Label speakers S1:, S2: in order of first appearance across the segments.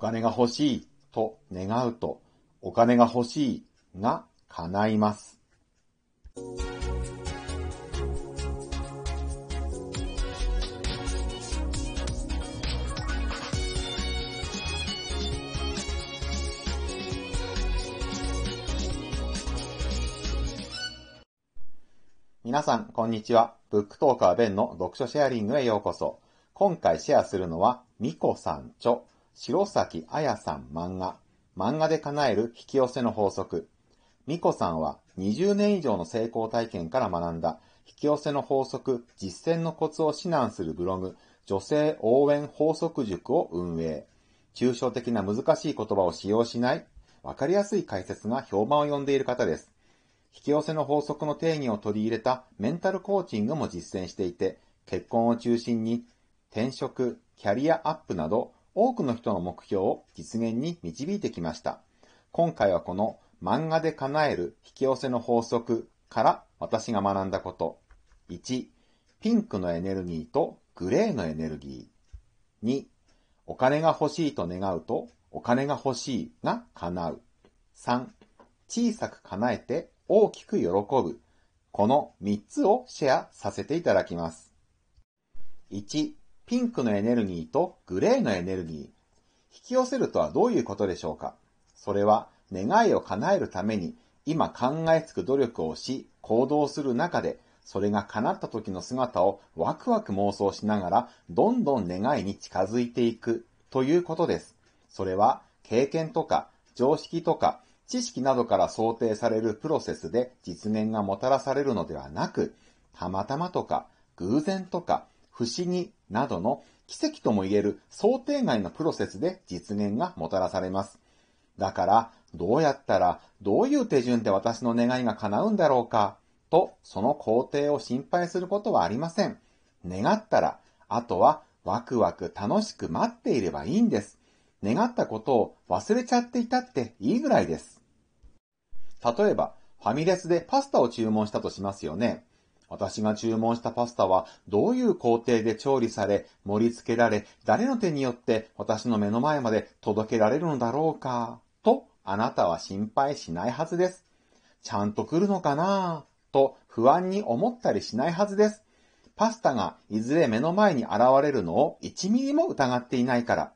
S1: 金が欲しいと願うと、お金が欲しいが叶います。皆さん、こんにちは。ブックトーカーベンの読書シェアリングへようこそ。今回シェアするのは、ミコさん著、白崎彩さん漫画、漫画で叶える引き寄せの法則。ミコさんは20年以上の成功体験から学んだ引き寄せの法則、実践のコツを指南するブログ、女性応援法則塾を運営。抽象的な難しい言葉を使用しない、わかりやすい解説が評判を呼んでいる方です。引き寄せの法則の定義を取り入れたメンタルコーチングも実践していて、結婚を中心に転職、キャリアアップなど多くの人の目標を実現に導いてきました。今回はこの漫画で叶える引き寄せの法則から私が学んだこと。1、ピンクのエネルギーとグレーのエネルギー。2、お金が欲しいと願うとお金が欲しいが叶う。3、小さく叶えて大きく喜ぶ。この3つをシェアさせていただきます。1、ピンクのエネルギーとグレーのエネルギー。引き寄せるとはどういうことでしょうか？それは願いを叶えるために今考えつく努力をし行動する中でそれが叶った時の姿をワクワク妄想しながらどんどん願いに近づいていくということです。それは経験とか常識とか知識などから想定されるプロセスで実現がもたらされるのではなく、たまたまとか偶然とか不思議などの奇跡とも言える想定外のプロセスで実現がもたらされます。だから、どうやったら、どういう手順で私の願いが叶うんだろうか、と、その工程を心配することはありません。願ったら、あとはワクワク楽しく待っていればいいんです。願ったことを忘れちゃっていたっていいぐらいです。例えば、ファミレスでパスタを注文したとしますよね。私が注文したパスタはどういう工程で調理され、盛り付けられ、誰の手によって私の目の前まで届けられるのだろうか、とあなたは心配しないはずです。ちゃんと来るのかなと不安に思ったりしないはずです。パスタがいずれ目の前に現れるのを1ミリも疑っていないから。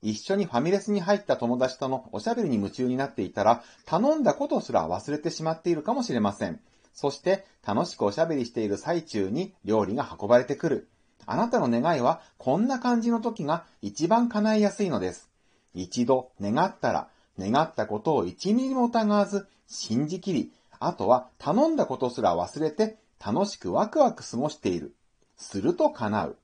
S1: 一緒にファミレスに入った友達とのおしゃべりに夢中になっていたら、頼んだことすら忘れてしまっているかもしれません。そして、楽しくおしゃべりしている最中に料理が運ばれてくる。あなたの願いは、こんな感じの時が一番叶いやすいのです。一度願ったら、願ったことを一ミリも疑わず、信じきり、あとは頼んだことすら忘れて、楽しくワクワク過ごしている。すると叶う。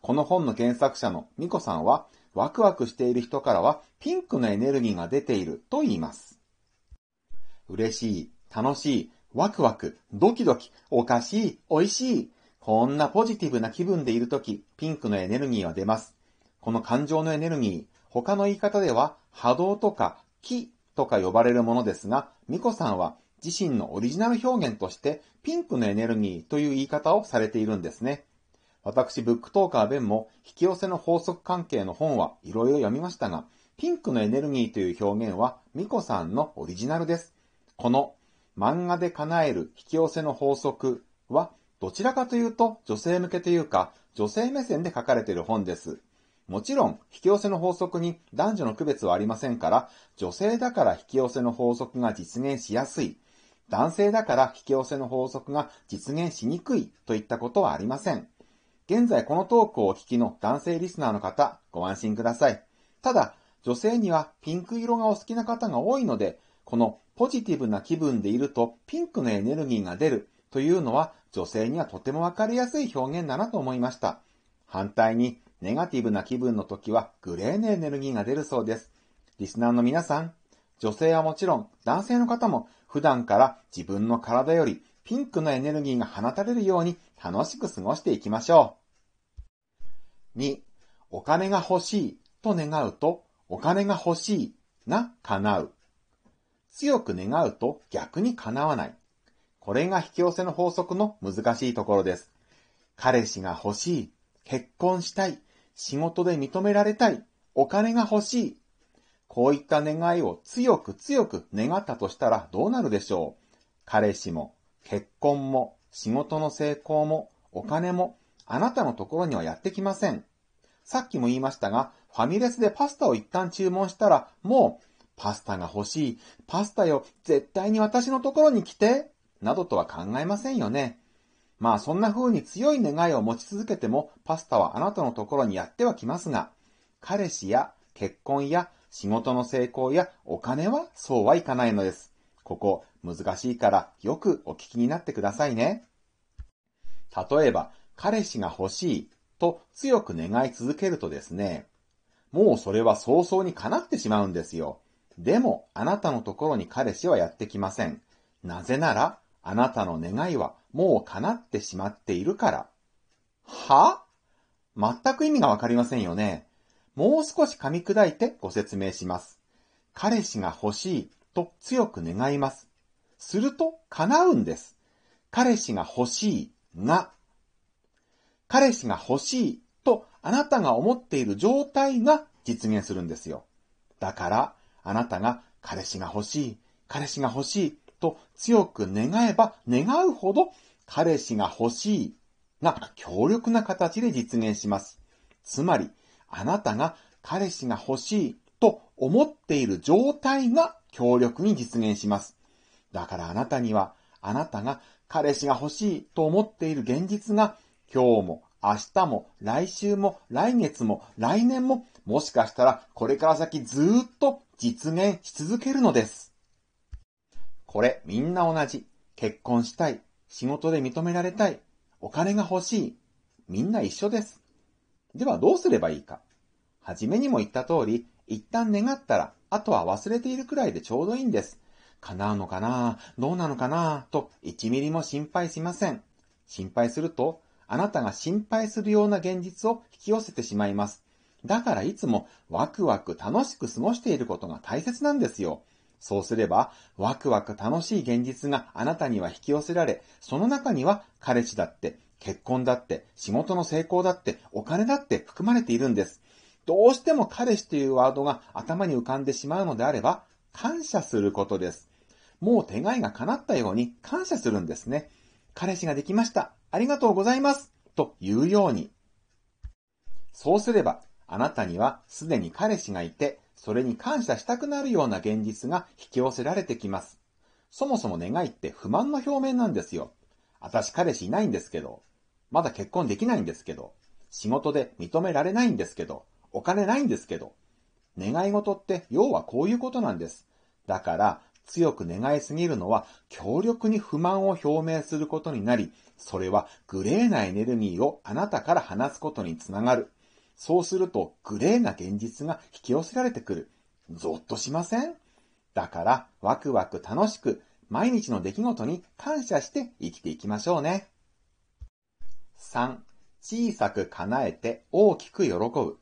S1: この本の原作者のミコさんは、ワクワクしている人からはピンクのエネルギーが出ていると言います。嬉しい、楽しい、ワクワク、ドキドキ、おかしい、美味しい。こんなポジティブな気分でいるとき、ピンクのエネルギーは出ます。この感情のエネルギー、他の言い方では波動とか気とか呼ばれるものですが、ミコさんは自身のオリジナル表現としてピンクのエネルギーという言い方をされているんですね。私、ブックトーカーベンも引き寄せの法則関係の本はいろいろ読みましたが、ピンクのエネルギーという表現はミコさんのオリジナルです。この漫画で叶える引き寄せの法則はどちらかというと女性向けというか女性目線で書かれている本です。もちろん、引き寄せの法則に男女の区別はありませんから、女性だから引き寄せの法則が実現しやすい、男性だから引き寄せの法則が実現しにくいといったことはありません。現在このトークをお聞きの男性リスナーの方、ご安心ください。ただ、女性にはピンク色がお好きな方が多いので、このポジティブな気分でいるとピンクのエネルギーが出るというのは女性にはとてもわかりやすい表現だなと思いました。反対に、ネガティブな気分の時はグレーのエネルギーが出るそうです。リスナーの皆さん、女性はもちろん男性の方も普段から自分の体よりピンクのエネルギーが放たれるように楽しく過ごしていきましょう。2、お金が欲しいと願うと、お金が欲しいが叶う。強く願うと逆に叶わない。これが引き寄せの法則の難しいところです。彼氏が欲しい、結婚したい、仕事で認められたい、お金が欲しいこういった願いを強く強く願ったとしたらどうなるでしょう？彼氏も、結婚も、仕事の成功も、お金も、あなたのところにはやってきません。さっきも言いましたが、ファミレスでパスタを一旦注文したら、もう、パスタが欲しい、パスタよ、絶対に私のところに来て、などとは考えませんよね。まあそんな風に強い願いを持ち続けても、パスタはあなたのところにやってはきますが、彼氏や結婚や仕事の成功やお金はそうはいかないのです。ここ難しいからよくお聞きになってくださいね。例えば、彼氏が欲しいと強く願い続けるとですね、もうそれは早々に叶ってしまうんですよ。でも、あなたのところに彼氏はやってきません。なぜなら、あなたの願いはもう叶ってしまっているから。は？全く意味がわかりませんよね。もう少し噛み砕いてご説明します。彼氏が欲しいと強く願います。すると叶うんです。彼氏が欲しいが、彼氏が欲しいとあなたが思っている状態が実現するんですよ。だから、あなたが彼氏が欲しい、彼氏が欲しいと強く願えば願うほど彼氏が欲しいが強力な形で実現します。つまり、あなたが彼氏が欲しいと思っている状態が強力に実現します。だからあなたには、あなたが彼氏が欲しいと思っている現実が、今日も明日も来週も来月も来年ももしかしたらこれから先ずっと実現し続けるのです。これみんな同じ。結婚したい。仕事で認められたい。お金が欲しい。みんな一緒です。ではどうすればいいか。はじめにも言った通り、一旦願ったら、あとは忘れているくらいでちょうどいいんです。叶うのかな？どうなのかな？と1ミリも心配しません。心配すると、あなたが心配するような現実を引き寄せてしまいます。だからいつもワクワク楽しく過ごしていることが大切なんですよ。そうすれば、ワクワク楽しい現実があなたには引き寄せられ、その中には彼氏だって、結婚だって、仕事の成功だって、お金だって含まれているんです。どうしても彼氏というワードが頭に浮かんでしまうのであれば、感謝することです。もう手がいが叶ったように感謝するんですね。彼氏ができました。ありがとうございます。というように。そうすれば、あなたにはすでに彼氏がいて、それに感謝したくなるような現実が引き寄せられてきます。そもそも願いって不満の表面なんですよ。私彼氏いないんですけど、まだ結婚できないんですけど、仕事で認められないんですけど、お金ないんですけど、願い事って要はこういうことなんです。だから、強く願いすぎるのは強力に不満を表明することになり、それはグレーなエネルギーをあなたから放つことにつながる。そうするとグレーな現実が引き寄せられてくる。ゾッとしません？だからワクワク楽しく毎日の出来事に感謝して生きていきましょうね。3. 小さく叶えて大きく喜ぶ。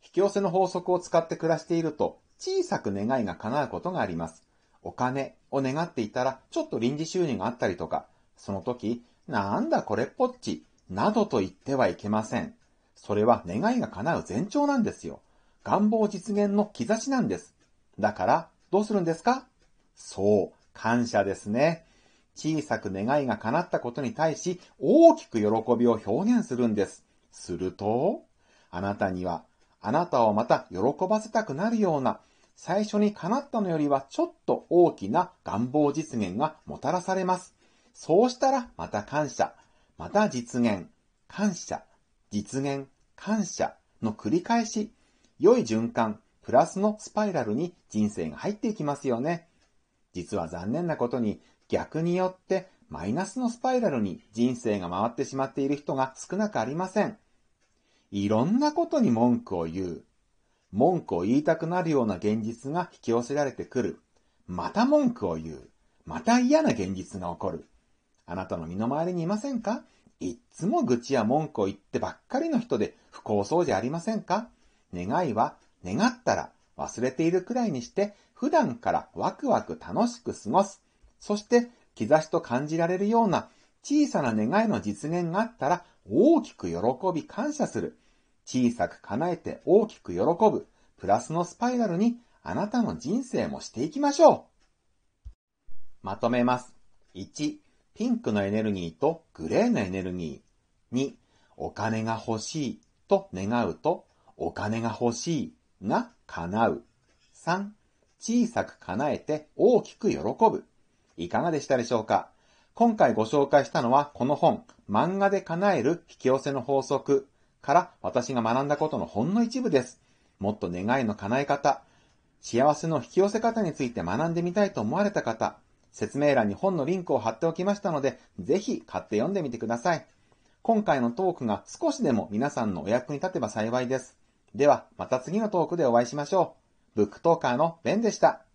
S1: 引き寄せの法則を使って暮らしていると小さく願いが叶うことがあります。お金を願っていたら、ちょっと臨時収入があったりとか、その時、なんだこれっぽっち、などと言ってはいけません。それは願いが叶う前兆なんですよ。願望実現の兆しなんです。だから、どうするんですか？そう、感謝ですね。小さく願いが叶ったことに対し、大きく喜びを表現するんです。すると、あなたには、あなたをまた喜ばせたくなるような、最初に叶ったのよりはちょっと大きな願望実現がもたらされます。そうしたらまた感謝、また実現、感謝、実現、感謝の繰り返し、良い循環、プラスのスパイラルに人生が入っていきますよね。実は残念なことに逆によってマイナスのスパイラルに人生が回ってしまっている人が少なくありません。いろんなことに文句を言う。文句を言いたくなるような現実が引き寄せられてくる。また文句を言う。また嫌な現実が起こる。あなたの身の回りにいませんか？いっつも愚痴や文句を言ってばっかりの人で不幸そうじゃありませんか？願いは願ったら忘れているくらいにして普段からワクワク楽しく過ごす。そして兆しと感じられるような小さな願いの実現があったら大きく喜び感謝する。小さく叶えて大きく喜ぶ、プラスのスパイラルにあなたの人生もしていきましょう。まとめます。1、ピンクのエネルギーとグレーのエネルギー。2、お金が欲しいと願うと、お金が欲しいが叶う。3、小さく叶えて大きく喜ぶ。いかがでしたでしょうか？今回ご紹介したのはこの本、漫画で叶える引き寄せの法則から私が学んだことのほんの一部です。もっと願いの叶え方、幸せの引き寄せ方について学んでみたいと思われた方、説明欄に本のリンクを貼っておきましたので、ぜひ買って読んでみてください。今回のトークが少しでも皆さんのお役に立てば幸いです。では、また次のトークでお会いしましょう。ブックトーカーのベンでした。